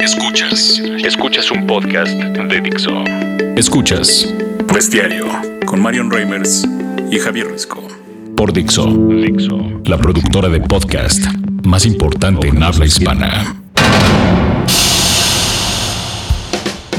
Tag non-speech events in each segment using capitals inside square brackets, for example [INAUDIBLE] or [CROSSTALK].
Escuchas. Escuchas un podcast de Dixo. Escuchas. Bestiario con Marion Reimers y Javier Risco. Por Dixo. Dixo. La productora de podcast más importante en habla hispana.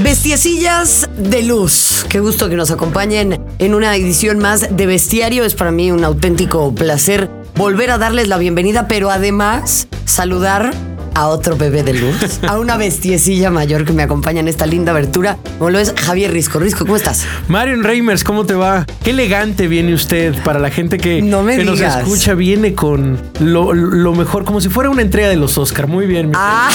Bestiecillas de luz. Qué gusto que nos acompañen en una edición más de Bestiario. Es para mí un auténtico placer volver a darles la bienvenida, pero además saludar a otro bebé de luz, a una bestiecilla mayor que me acompaña en esta linda abertura, como lo es Javier Risco. Risco, ¿cómo estás? Marion Reimers, ¿cómo te va? Qué elegante viene usted para la gente que, No me que nos escucha. Viene con lo, lo mejor, como si fuera una entrega de los Oscar. Muy bien. mi Ah,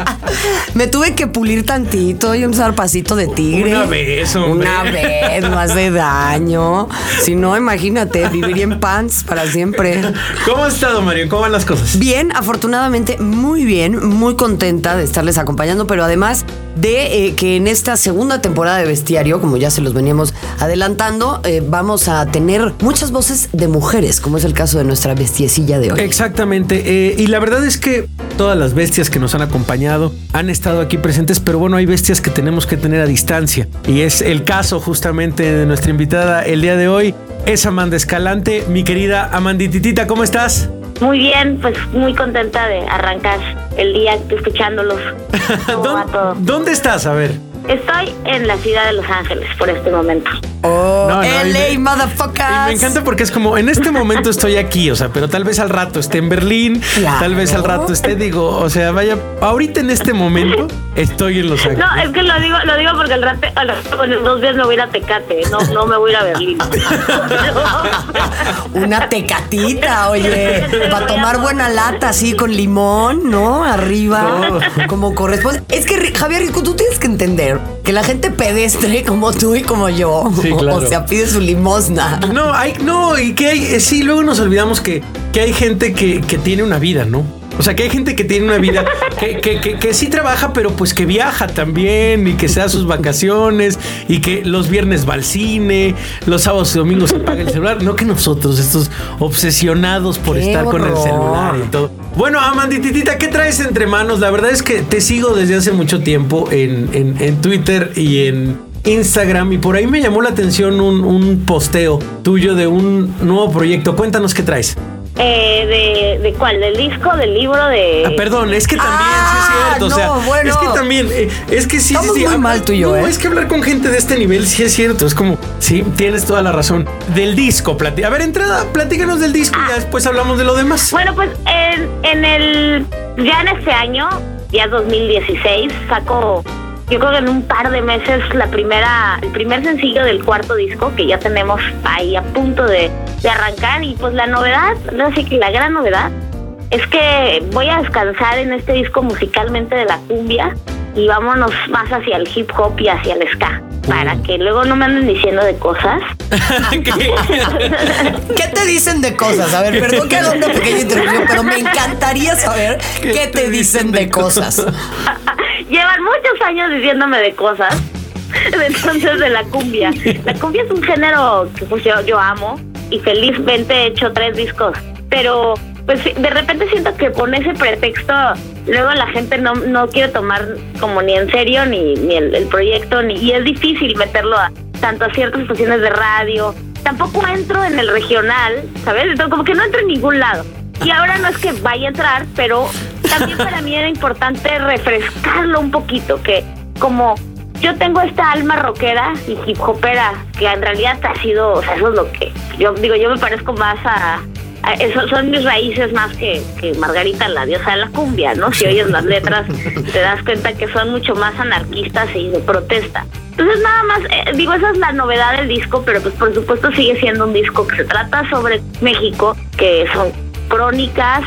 [LAUGHS] me tuve que pulir tantito y un zarpacito de tigre. Una vez, hombre. Una vez, no hace daño. Si no, imagínate, viviría en pants para siempre. ¿Cómo has estado, Marion? ¿Cómo van las cosas? Bien, afortunadamente, muy bien, muy contenta de estarles acompañando, pero además de eh, que en esta segunda temporada de Bestiario, como ya se los veníamos adelantando, eh, vamos a tener muchas voces de mujeres, como es el caso de nuestra bestiecilla de hoy. Exactamente. eh, y la verdad es que todas las bestias que nos han acompañado han estado aquí presentes, pero bueno, hay bestias que tenemos que tener a distancia. Y es el caso justamente de nuestra invitada el día de hoy. Es Amanda Escalante, mi querida Amandititita, ¿cómo estás? Muy bien, pues muy contenta de arrancar el día escuchándolos. [LAUGHS] ¿Dónde, ¿Dónde estás? A ver. Estoy en la ciudad de Los Ángeles por este momento. Oh, No, no, y LA, me- motherfuckers. Y me encanta porque es como, en este momento estoy aquí, o sea, pero tal vez al rato esté en Berlín, Claro. tal vez al rato esté, digo, o sea, vaya, ahorita en este momento estoy en Los Ángeles. No, es que lo digo, lo digo porque al rato, al rato en dos días me voy a ir a Tecate, no, no me voy a ir a Berlín. [LAUGHS] Una tecatita, oye, para tomar buena lata así con limón, ¿no? Arriba, como corresponde. Es que Javier Rico, tú tienes que entender que la gente pedestre como tú y como yo, Sí, [LAUGHS] claro. o sea, pide su limosna. No, hay, no, y que hay, sí, luego nos olvidamos que, que hay gente que, que tiene una vida, ¿no? O sea, que hay gente que tiene una vida, que, que, que, que sí trabaja, pero pues que viaja también y que se da sus vacaciones y que los viernes va al cine, los sábados y domingos se apaga el celular. No que nosotros, estos obsesionados por ¡Qué estar con el celular y todo. Bueno, Amandititita, ¿qué traes entre manos? La verdad es que te sigo desde hace mucho tiempo en, en- en Twitter y en Instagram y por ahí me llamó la atención un, un posteo tuyo de un nuevo proyecto. Cuéntanos qué traes. Eh, de, ¿De cuál? ¿Del disco? ¿Del libro? De... Ah, perdón, es que también, sí es Ah, cierto. o sea, bueno. es que también, eh, es que sí, Estamos sí, sí, muy habla- mal tú y yo, no, ¿eh? es que hablar con gente de este nivel sí es cierto. Es como, sí, tienes toda la razón. Del disco, plati- a ver, entrada, platícanos del disco y ya después hablamos de lo demás. Bueno, pues en, en el ya en este año, ya 2016, saco yo creo que en un par de meses la primera el primer sencillo del cuarto disco que ya tenemos ahí a punto de, de arrancar y pues la novedad, no sé que la gran novedad es que voy a descansar en este disco musicalmente de la cumbia y vámonos más hacia el hip hop y hacia el ska para que luego no me anden diciendo de cosas [LAUGHS] [LAUGHS] ¿Qué te dicen de cosas? A ver, perdón que haga una pequeña interrupción, pero me encantaría saber qué, te, dicen de cosas. [LAUGHS] Llevan muchos años diciéndome de cosas. Entonces, de la cumbia. La cumbia es un género que pues, yo, yo amo y felizmente he hecho tres discos. Pero, pues de repente siento que con ese pretexto, luego la gente no, no quiere tomar como ni en serio ni, ni el, proyecto, ni, y es difícil meterlo a, tanto a ciertas estaciones de radio. Tampoco entro en el regional, ¿sabes? Entonces, como que no entro en ningún lado. Y ahora no es que vaya a entrar, pero también para mí era importante refrescarlo un poquito, que como yo tengo esta alma rockera y hip hopera, que en realidad ha sido, o sea, eso es lo que yo digo, yo me parezco más a, a- eso son mis raíces más que, que Margarita, la diosa de la cumbia, ¿no? Si oyes las letras, te das cuenta que son mucho más anarquistas y de protesta. Entonces nada más, eh, digo, esa es la novedad del disco, pero pues por supuesto sigue siendo un disco que se trata sobre México, que son crónicas,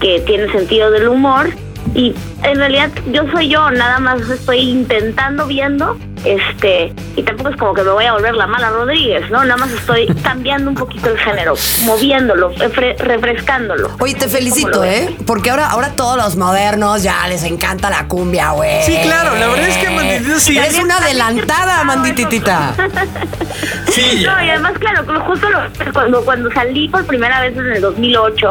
que tiene sentido del humor y en realidad yo soy yo, nada más estoy intentando viendo, este, y tampoco es como que me voy a volver la mala Rodríguez, ¿no? Nada más estoy [LAUGHS] cambiando un poquito el género, moviéndolo, refre- refrescándolo. Oye, te ¿Cómo felicito? ¿eh? Porque ahora, ahora todos los modernos ya les encanta la cumbia, güey. Sí, claro, la verdad es que Amanditita sí. Eres una adelantada, [LAUGHS] Amandititita. Sí, No, y además, claro, como justo lo- cuando, cuando salí por primera vez en el 2008,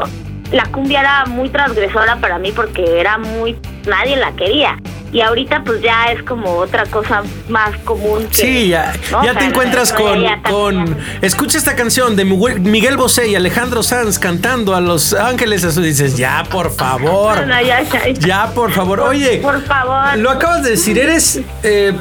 la cumbia era muy transgresora para mí porque era muy... Nadie la quería. y ahorita pues ya es como otra cosa más común. Que, sí, ya, ya te encuentras con, con... Escucha esta canción de Miguel Bosé y Alejandro Sanz cantando a Los Ángeles Eso dices, ya, por favor. [LAUGHS] ya, por favor. Oye, por favor. Lo acabas de decir, eres... Eh,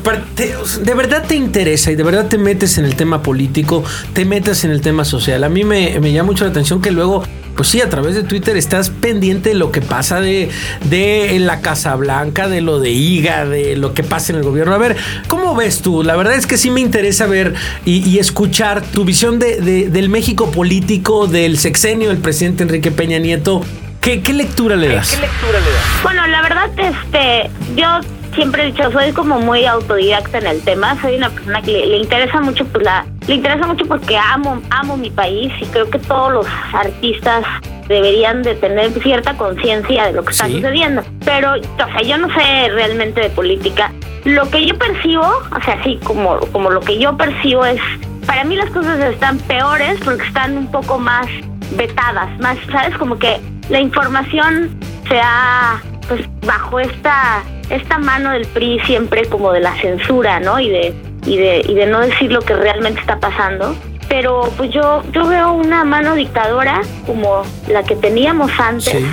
de verdad te interesa y de verdad te metes en el tema político, te metes en el tema social. A mí me, me llama mucho la atención que luego pues sí, a través de Twitter estás pendiente de lo que pasa de, de la Casa Blanca, de lo de IGA, de lo que pasa en el gobierno. A ver, ¿cómo ves tú? La verdad es que sí me interesa ver y, escuchar tu visión de, del México político, del sexenio del presidente Enrique Peña Nieto. ¿Qué, qué lectura le das? ¿Qué lectura le das? Bueno, la verdad, este, yo siempre he dicho, soy como muy autodidacta en el tema, soy una persona que le, interesa mucho, pues la, le interesa mucho porque amo, amo mi país y creo que todos los artistas deberían de tener cierta conciencia de lo que está sucediendo. Pero, o sea, yo no sé realmente de política. Lo que yo percibo, o sea, sí, como, como lo que yo percibo es, para mí las cosas están peores porque están un poco más vetadas, más, ¿sabes? Como que la información se ha, pues, bajo esta esta mano del PRI siempre como de la censura, ¿no? Y de, y de, y de no decir lo que realmente está pasando. Pero pues yo, yo veo una mano dictadora como la que teníamos antes,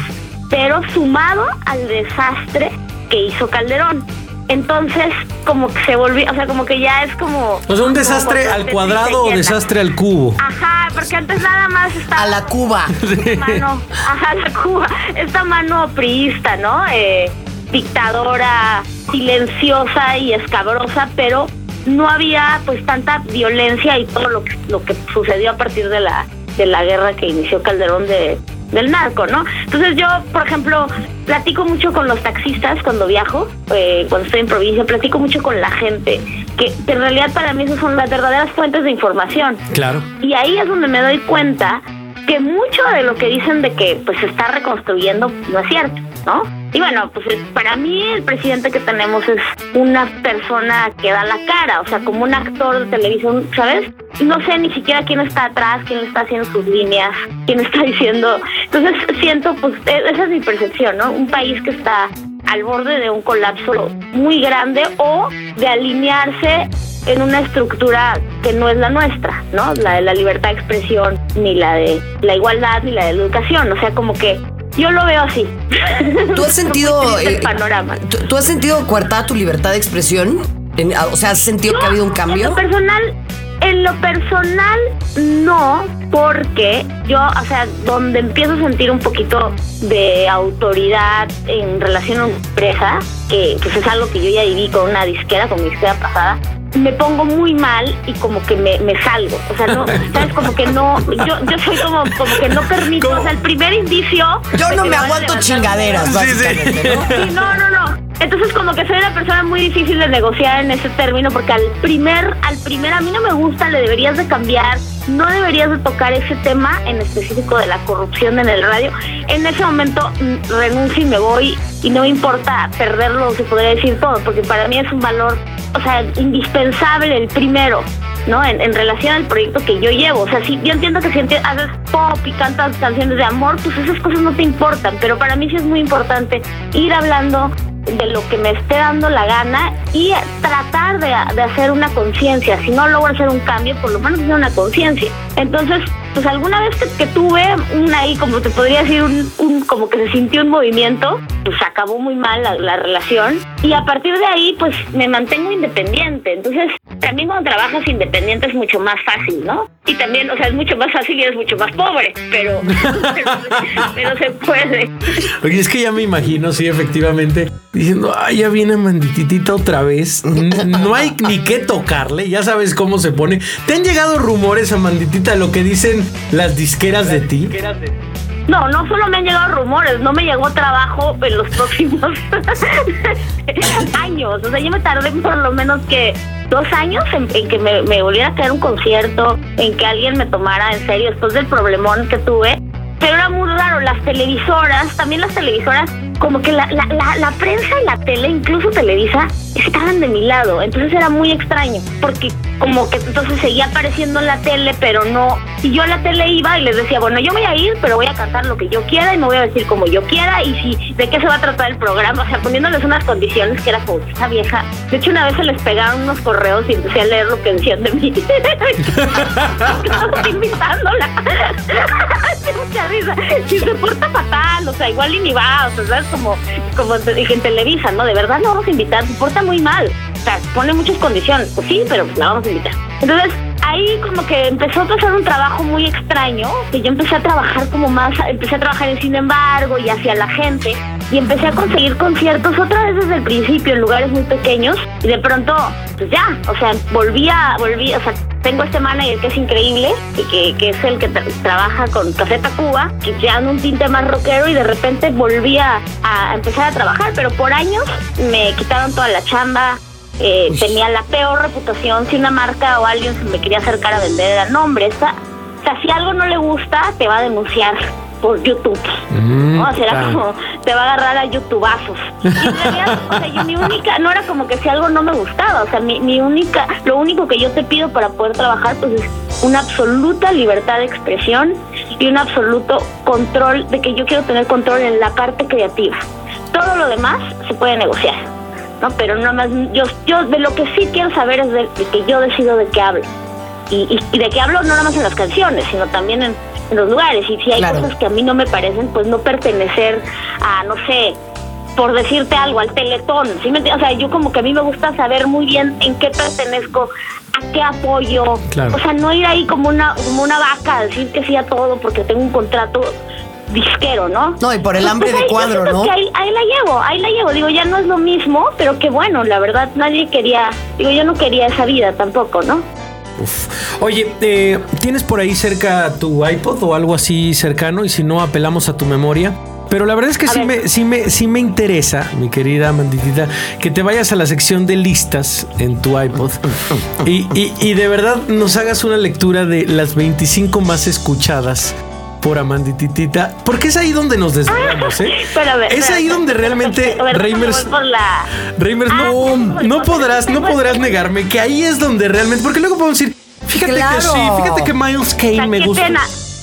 pero sumado al desastre que hizo Calderón. Entonces, como que se volvió, o sea, como que ya es como. O sea, un desastre al cuadrado o desastre al cubo. Ajá, porque antes nada más estaba. A la Cuba. [LAUGHS] Mano, ajá, a la Cuba. Esta mano priista, ¿no? Eh, dictadora silenciosa y escabrosa, pero no había pues tanta violencia y todo lo que, lo que sucedió a partir de la, de la guerra que inició Calderón de, del narco, ¿no? Entonces yo, por ejemplo, platico mucho con los taxistas cuando viajo, eh, cuando estoy en provincia, platico mucho con la gente, que, que, en realidad para mí esas son las verdaderas fuentes de información. Claro. Y ahí es donde me doy cuenta que mucho de lo que dicen de que pues se está reconstruyendo no es cierto, Y bueno, pues para mí el presidente que tenemos es una persona que da la cara, o sea, como un actor de televisión, ¿sabes? No sé ni siquiera quién está atrás, quién está haciendo sus líneas, quién está diciendo. Entonces siento, pues e-, esa es mi percepción, ¿no? Un país que está al borde de un colapso muy grande o de alinearse en una estructura que no es la nuestra, ¿no? La de la libertad de expresión, ni la de la igualdad, ni la de la educación. O sea, como que yo lo veo así. ¿Tú has [LAUGHS] sentido el eh, panorama? ¿tú, has sentido coartada tu libertad de expresión? o sea, ¿has sentido que ha habido un cambio? En lo personal, en lo personal no, porque yo, o sea, donde empiezo a sentir un poquito de autoridad en relación a una empresa, que pues es algo que yo ya viví con una disquera, con mi disquera pasada, me pongo muy mal y como que me, me salgo. O sea, no, [LAUGHS] ¿sabes? Como que no, yo, yo soy como, como que no permito, o sea, el primer indicio... Yo no me aguanto chingaderas, básicamente, ¿no? Sí, no, no, no. Entonces como que soy una persona muy difícil de negociar en ese término porque al primer, al primer a mí no me gusta, le deberías de cambiar, no deberías de tocar ese tema en específico de la corrupción en el radio. En ese momento mm, renuncio y me voy y no me importa perderlo, se podría decir todo, porque para mí es un valor, o sea, indispensable el primero. ¿no? En, en, relación al proyecto que yo llevo. O sea, si yo entiendo que si haces pop y cantas canciones de amor, pues esas cosas no te importan, pero para mí sí es muy importante ir hablando de lo que me esté dando la gana y tratar de, hacer una conciencia. Si no logro hacer un cambio, por lo menos hacer una conciencia. Entonces, pues alguna vez que, tuve una ahí, como te podría decir, un, como que se sintió un movimiento, pues acabó muy mal la, la, relación. Y a partir de ahí, pues me mantengo independiente. Entonces, también cuando trabajas independiente es mucho más fácil, ¿no? Y también, o sea, es mucho más fácil y eres mucho más pobre, pero, [LAUGHS] pero, se puede. Oye, es que ya me imagino, sí, efectivamente, diciendo, ay, ya viene Mandititita otra vez. No hay ni qué tocarle, ya sabes cómo se pone. ¿Te han llegado rumores a Manditita lo que dicen las disqueras de ti? No, no solo me han llegado rumores, no me llegó trabajo en los próximos [LAUGHS] años. O sea, yo me tardé por lo menos que dos años en, que me, volviera a caer un concierto, en que alguien me tomara en serio después del problemón que tuve. Pero era muy raro, las televisoras, también las televisoras, como que la, la, prensa y la tele, incluso Televisa, estaban de mi lado. Entonces era muy extraño, porque como que entonces seguía apareciendo en la tele, pero no. Y yo a la tele iba y les decía, bueno, yo voy a ir, pero voy a cantar lo que yo quiera y me voy a decir como yo quiera. Y si, ¿de qué se va a tratar el programa? O sea, poniéndoles unas condiciones que era como esa vieja. De hecho, una vez se les pegaron unos correos y empecé a leer lo que decían de mí. [LAUGHS] Invitándola. [LAUGHS] mucha risa. Si se porta fatal, o sea, igual y ni va, o sea, ¿sabes? Como, como en Televisa, ¿no? De verdad no vamos a invitar, se porta muy mal. Sea, pone muchas condiciones. Pues sí, pero la vamos a invitar. Entonces, ahí como que empezó a pasar un trabajo muy extraño, que yo empecé a trabajar como más, empecé a trabajar en sin embargo y hacia la gente, y empecé a conseguir conciertos otra vez desde el principio en lugares muy pequeños, y de pronto, pues ya, o sea, volvía, volví, o sea, tengo este manager que es increíble, y que, que es el que trabaja con Café Tacuba, que ya un tinte más rockero y de repente volvía a empezar a trabajar, pero por años me quitaron toda la chamba, eh, tenía la peor reputación si una marca o alguien se me quería acercar a vender era nombre. o sea, si algo no le gusta, te va a denunciar por YouTube. Mm, o sea, era como, te va a agarrar a YouTubeazos. Y en realidad, o sea, yo, mi única, no era como que si algo no me gustaba, o sea, mi, mi única, lo único que yo te pido para poder trabajar, pues es una absoluta libertad de expresión y un absoluto control, de que yo quiero tener control en la parte creativa. Todo lo demás se puede negociar. ¿No? Pero nada más, yo, yo de lo que sí quiero saber es de, que yo decido de qué hablo. Y, y, de qué hablo no nada más en las canciones, sino también en, los lugares. Y si hay cosas que a mí no me parecen, pues no pertenecer a, no sé, por decirte algo, al teletón. ¿sí me o sea, yo como que a mí me gusta saber muy bien en qué pertenezco, a qué apoyo. O sea, no ir ahí como una, como una vaca a decir que sí a todo porque tengo un contrato disquero, ¿no? No, y por el hambre de cuadro, ¿no? ahí, la llevo, ahí la llevo. Digo, ya no es lo mismo, pero que bueno, la verdad, nadie quería, digo, yo no quería esa vida tampoco, ¿no? Oye, eh, ¿tienes por ahí cerca tu iPod o algo así cercano? Y si no, apelamos a tu memoria. Pero la verdad es que sí me, sí me, sí me interesa, mi querida Manditita, que te vayas a la sección de listas en tu iPod y, y, y de verdad nos hagas una lectura de las 25 más escuchadas por Amandititita, porque es ahí donde nos desvelamos, ¿eh? [LAUGHS] es ahí donde realmente Reimers, Reimers no, ah, no podrás, no podrás negarme que ahí es donde realmente, porque luego podemos decir, fíjate que sí, fíjate que Miles Kane me gusta.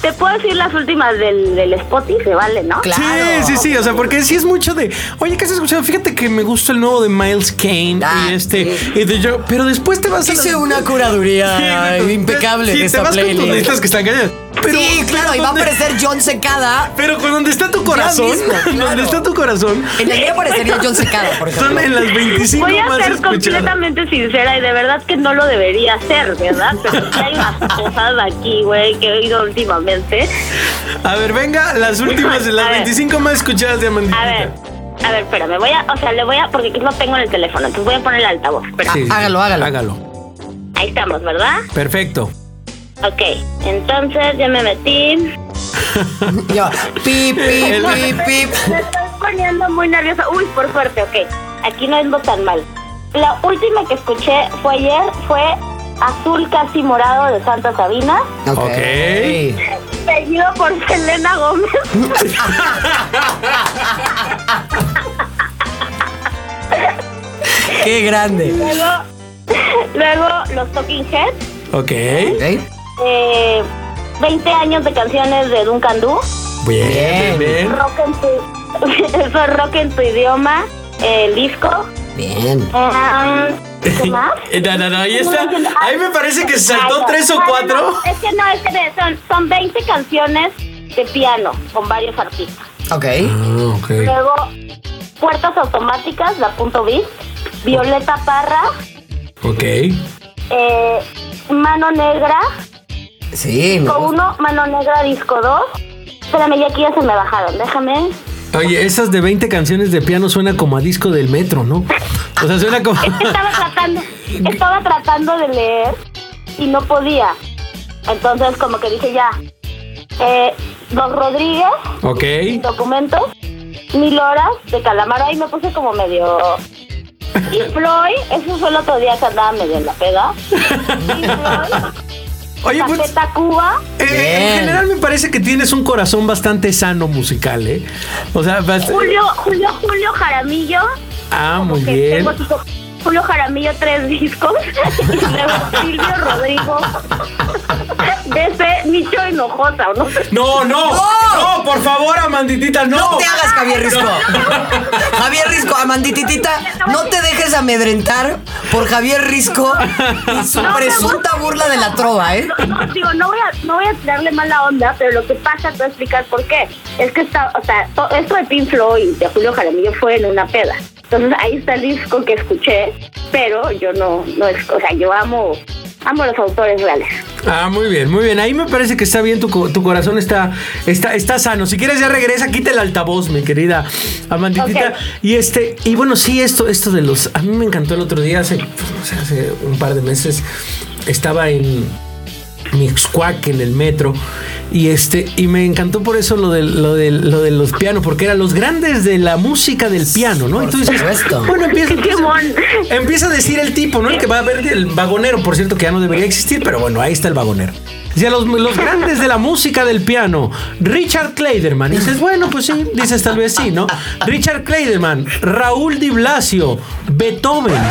Te puedo decir las últimas del, del Spotify, vale, ¿no? Claro. Sí, sí, sí. O sea, porque sí es mucho de. Oye, ¿qué has escuchado? Fíjate que me gusta el nuevo de Miles Kane y ah, este. Y de yo, pero después te vas a. Hice una curaduría [LAUGHS] impecable. Sí, te vas con tus listas que están cañadas sí, claro, y va a aparecer John Secada. Pero con donde está tu corazón, [LAUGHS] donde está tu corazón. En el día aparecería [LAUGHS] John Secada, por ejemplo. Son en las 25 Voy a ser completamente sincera y de verdad que no lo debería hacer, ¿verdad? Pero sí hay unas cosas aquí, güey, que he oído últimamente. A ver, venga, las últimas, las 25 más escuchadas de Amandita. A ver. A ver, espérame, voy a, o sea, le voy a, porque no tengo en el teléfono, entonces voy a poner el altavoz. Sí, hágalo, hágalo. Hágalo. Ahí estamos, ¿verdad? Perfecto. Ok, entonces ya me metí. Yo, pip, pip, pip, pip. Me estoy poniendo muy nerviosa. Uy, por suerte, ok. Aquí no ando tan mal. La última que escuché fue ayer, fue Azul Casi Morado de Santa Sabina. Ok. Seguido por Selena Gómez. Qué grande. Luego, luego los Talking Heads. Ok. okay eh, 20 años de canciones de Duncan Du. Bien, bien. Rock en tu, [LAUGHS] eso rock en tu idioma, el disco. Bien. Ah, ¿Qué más? [LAUGHS] no, no, no, ahí está. Ahí me parece que saltó tres o cuatro. es que no, es que son, son 20 canciones de piano con varios artistas. Ok. Ah, okay. Luego, Puertas Automáticas, la punto B. Violeta Parra. Ok. Eh, Mano Negra. Sí. Disco 1, Mano Negra, disco 2. Espérame, ya aquí ya se me bajaron, déjame. Oye, esas de 20 canciones de piano suena como a disco del metro, ¿no? O sea, suena como... [LAUGHS] estaba, tratando, estaba tratando de leer y no podía. Entonces como que dije ya. Eh, Dos Rodríguez. Ok. Documentos. Mil horas de Calamaro. Ahí me puse como medio... Y Floyd, eso fue el otro día que andaba medio en la peda. [LAUGHS] Y Floyd... Oye, pues, Cuba. Eh, en general me parece que tienes un corazón bastante sano musical, ¿eh? O sea, Julio, Julio, Julio Jaramillo Ah, muy bien. Julio Jaramillo tres discos [LAUGHS] y luego Silvio Rodrigo de ese Nicho Hinojosa, ¿o no? No, no, no, por favor, Amanditita, no. No te hagas, Javier Risco. Javier Risco, Amandititita, no te dejes amedrentar por Javier Risco y su presunta burla de la trova, ¿eh? No, digo, no voy a, no voy a tirarle mala onda, pero lo que pasa, te voy a explicar por qué. Es que está, o sea, esto de Pink Floyd y de Julio Jaramillo fue en una peda. Entonces ahí está el disco que escuché, pero yo no, no es, o sea, yo amo, amo los autores reales. Ah, muy bien, muy bien. Ahí me parece que está bien, tu, tu corazón está, está, está sano. Si quieres ya regresa, quita el altavoz, mi querida Amanditita. Y este, y bueno, sí, esto, esto de los. A mí me encantó el otro día, hace, hace un par de meses, estaba en Mixcuac en el metro y este, y me encantó por eso lo de, lo de, lo de los pianos, porque eran los grandes de la música del piano, ¿no? Entonces, bueno, empieza, empieza, a decir el tipo, ¿no? El que va a ver el vagonero, por cierto, que ya no debería existir, pero bueno, ahí está el vagonero. Decía, los, los grandes de la música del piano, Richard Kleiderman. Y dices, bueno, pues sí, dices tal vez sí, ¿no? Richard Kleiderman, Raúl Di Blasio, Beethoven.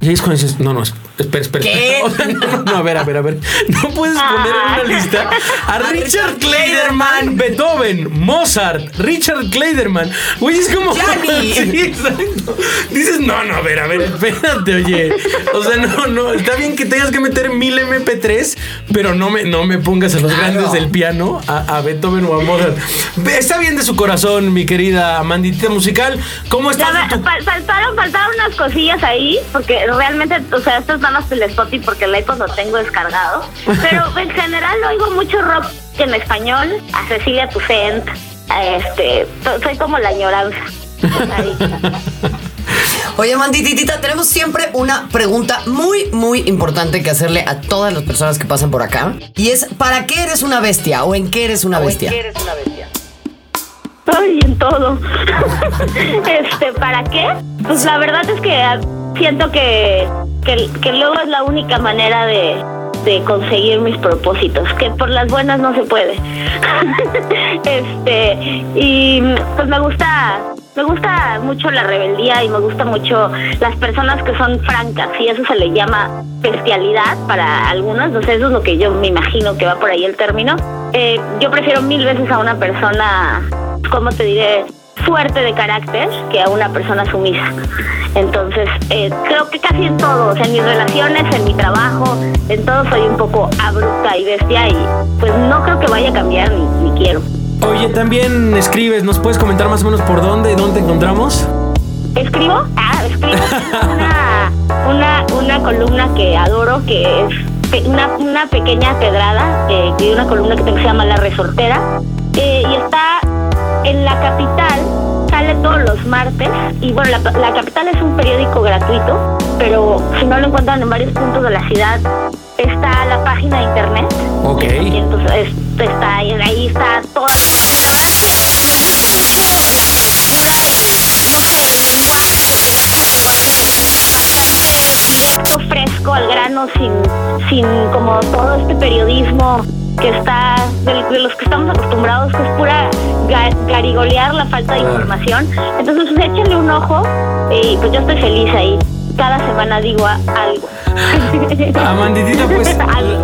Y ahí es cuando dices, no, no, espera, espera. ¿Qué? [LAUGHS] No, no, a ver, a ver, a ver. No puedes poner en una lista a Richard Kleiderman, Beethoven, Mozart, Richard Kleiderman. Güey, es como. [LAUGHS] Sí, exacto. Dices, no, no, a ver, a ver, espérate, oye. O sea, no, no. Está bien que tengas que meter mil MP3, pero no me, no me pongas a los grandes del piano, a, Beethoven o a Mozart. Está bien de su corazón, mi querida Amandita musical. ¿Cómo estás? faltaron, faltaron unas cosillas ahí, porque realmente, o sea, esto es nada más el Spotify porque el iPod lo tengo descargado. Pero [LAUGHS] en general oigo mucho rock en español, a Cecilia Toussaint, este, soy como la añoranza. [LAUGHS] Oye, Mandititita, tenemos siempre una pregunta muy, muy importante que hacerle a todas las personas que pasan por acá. Y es, ¿para qué eres una bestia? ¿O en qué eres una bestia? ¿En qué eres una bestia? Ay, en todo. [LAUGHS] este, ¿para qué? Pues la verdad es que siento que, que, luego es la única manera de, conseguir mis propósitos, que por las buenas no se puede. [LAUGHS] este, y pues me gusta me gusta mucho la rebeldía y me gusta mucho las personas que son francas y eso se le llama bestialidad para algunas, no sé, eso es lo que yo me imagino que va por ahí el término. Eh, yo prefiero mil veces a una persona, ¿cómo te diré? Fuerte de carácter que a una persona sumisa. Entonces, eh, creo que casi en todo, en mis relaciones, en mi trabajo, en todo soy un poco abrupta y bestia y pues no creo que vaya a cambiar ni, ni quiero. Oye, también escribes, ¿nos puedes comentar más o menos por dónde, dónde encontramos? ¿Escribo? Ah, escribo una, una, una columna que adoro, que es una, una pequeña pedrada, eh, de una columna que se llama La Resortera, eh, y está en la capital, sale todos los martes, y bueno, la, la capital es un periódico gratuito, pero si no lo encuentran en varios puntos de la ciudad, está la página de internet. Ok. Y entonces está ahí, ahí está toda la información. La verdad es que me gusta mucho la textura y no sé, el lenguaje, que es bastante directo, fresco, al grano, sin, sin como todo este periodismo que está, de, los que estamos acostumbrados, que es pura garigolear la falta de información. Entonces, pues, échenle un ojo y pues yo estoy feliz ahí cada semana digo algo. Amanditita, pues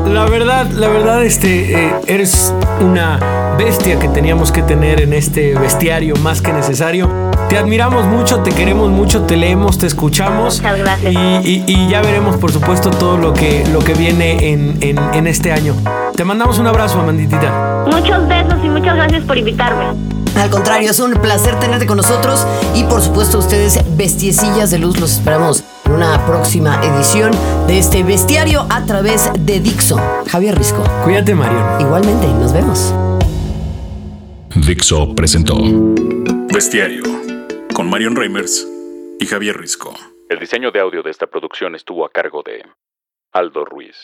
la verdad, la verdad, este, eh, eres una bestia que teníamos que tener en este bestiario más que necesario. Te admiramos mucho, te queremos mucho, te leemos, te escuchamos. Muchas gracias. Y, ya veremos, por supuesto, todo lo que, lo que viene en, en, en este año. Te mandamos un abrazo, Amanditita. Muchos besos y muchas gracias por invitarme. Al contrario, es un placer tenerte con nosotros y por supuesto ustedes, bestiecillas de luz, los esperamos en una próxima edición de este bestiario a través de Dixo. Javier Risco. Cuídate, Marion. Igualmente, nos vemos. Dixo presentó Bestiario con Marion Reimers y Javier Risco. El diseño de audio de esta producción estuvo a cargo de Aldo Ruiz.